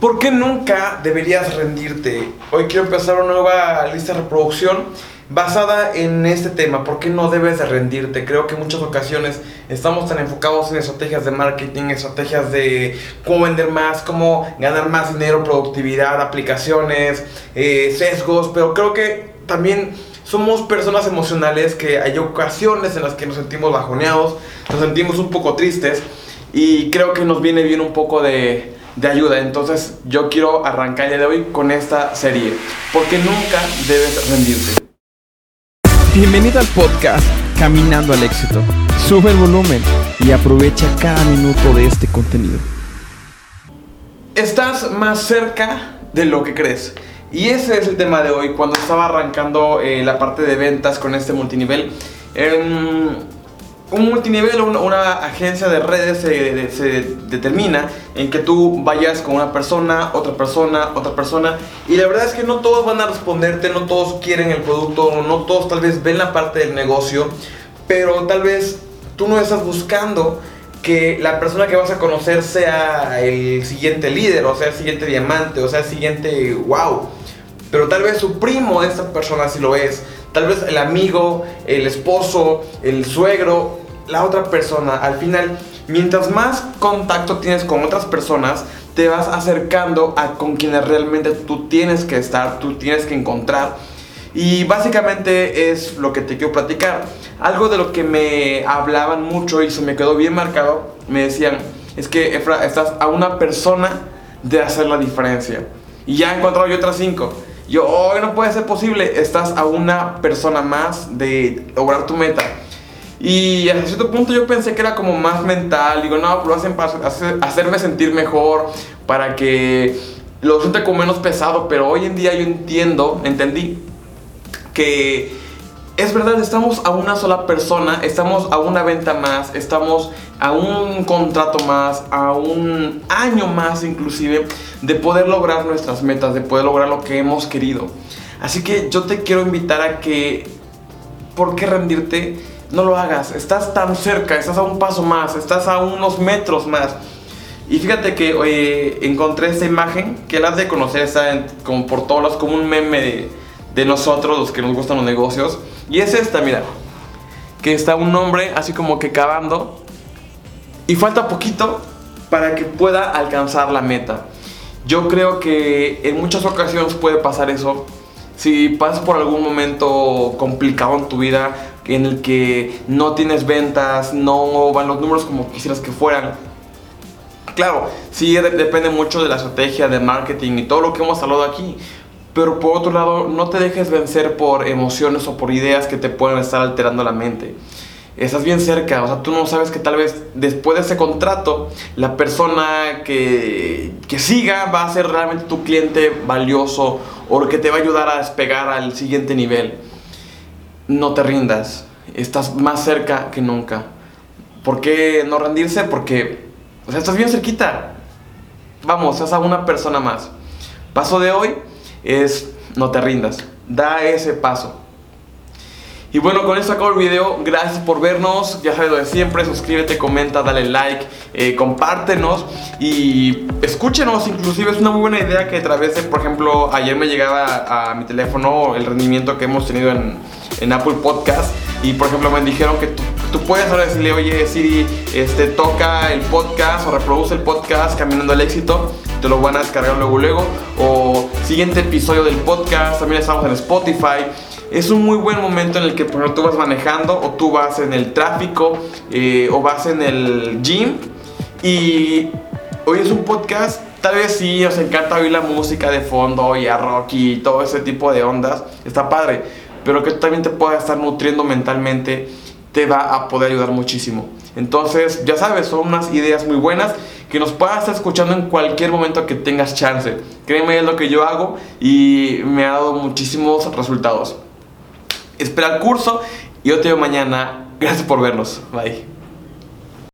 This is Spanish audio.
¿Por qué nunca deberías rendirte? Hoy quiero empezar una nueva lista de reproducción basada en este tema. ¿Por qué no debes de rendirte? Creo que muchas ocasiones estamos tan enfocados en estrategias de marketing, estrategias de cómo vender más, cómo ganar más dinero, productividad, aplicaciones, eh, sesgos, pero creo que también somos personas emocionales que hay ocasiones en las que nos sentimos bajoneados, nos sentimos un poco tristes y creo que nos viene bien un poco de de ayuda. Entonces yo quiero arrancar el día de hoy con esta serie, porque nunca debes rendirte. Bienvenido al podcast Caminando al éxito. Sube el volumen y aprovecha cada minuto de este contenido. Estás más cerca de lo que crees. Y ese es el tema de hoy. Cuando estaba arrancando eh, la parte de ventas con este multinivel, em, un multinivel, una, agencia de redes se, determina en que tú vayas con una persona, otra persona, otra persona. Y la verdad es que no todos van a responderte, no todos quieren el producto, no todos tal vez ven la parte del negocio, pero tal vez tú no estás buscando que la persona que vas a conocer sea el siguiente líder, o sea, el siguiente diamante, o sea, el siguiente wow. Pero tal vez su primo de esta persona si lo es tal vez el amigo, el esposo, el suegro, la otra persona. Al final, mientras más contacto tienes con otras personas, te vas acercando a con quienes realmente tú tienes que estar, tú tienes que encontrar. Y básicamente es lo que te quiero platicar. Algo de lo que me hablaban mucho y se me quedó bien marcado, me decían, es que Efra, estás a una persona de hacer la diferencia. Y ya he encontrado yo otras cinco. Yo, hoy no puede ser posible, estás a una persona más de lograr tu meta. Y a cierto punto yo pensé que era como más mental. Digo, no, lo hacen para hacerme sentir mejor, para que lo sienta como menos pesado. Pero hoy en día yo entiendo, entendí que es verdad, estamos a una sola persona, estamos a una venta más, estamos a un contrato más, a un año más inclusive de poder lograr nuestras metas, de poder lograr lo que hemos querido. Así que yo te quiero invitar a que, ¿por qué rendirte? No lo hagas, estás tan cerca, estás a un paso más, estás a unos metros más. Y fíjate que encontré esta imagen que la de conocer, está como por todos como un meme de, de nosotros, los que nos gustan los negocios y es esta, mira. Que está un hombre así como que cavando. Y falta poquito para que pueda alcanzar la meta. Yo creo que en muchas ocasiones puede pasar eso. Si pasas por algún momento complicado en tu vida, en el que no tienes ventas, no van los números como quisieras que fueran. Claro, sí depende mucho de la estrategia de marketing y todo lo que hemos hablado aquí. Pero por otro lado, no te dejes vencer por emociones o por ideas que te pueden estar alterando la mente. Estás bien cerca, o sea, tú no sabes que tal vez después de ese contrato, la persona que, que siga va a ser realmente tu cliente valioso o que te va a ayudar a despegar al siguiente nivel. No te rindas, estás más cerca que nunca. ¿Por qué no rendirse? Porque o sea, estás bien cerquita. Vamos, estás a una persona más. Paso de hoy, es no te rindas, da ese paso. Y bueno, con esto acabo el video. Gracias por vernos. Ya sabes lo de siempre. Suscríbete, comenta, dale like, eh, compártenos y escúchenos. Inclusive es una muy buena idea que a través de, por ejemplo, ayer me llegaba a, mi teléfono el rendimiento que hemos tenido en, en Apple Podcast. Y por ejemplo me dijeron que tú, tú, puedes ahora decirle, oye Siri, este, toca el podcast o reproduce el podcast Caminando al Éxito te lo van a descargar luego luego. O siguiente episodio del podcast, también estamos en Spotify. Es un muy buen momento en el que por tú vas manejando o tú vas en el tráfico eh, o vas en el gym y hoy es un podcast. Tal vez sí, os encanta oír la música de fondo y a rock y todo ese tipo de ondas. Está padre. Pero que también te pueda estar nutriendo mentalmente te va a poder ayudar muchísimo. Entonces, ya sabes, son unas ideas muy buenas que nos puedas estar escuchando en cualquier momento que tengas chance. Créeme, es lo que yo hago y me ha dado muchísimos resultados. Espera el curso y yo te veo mañana. Gracias por vernos. Bye.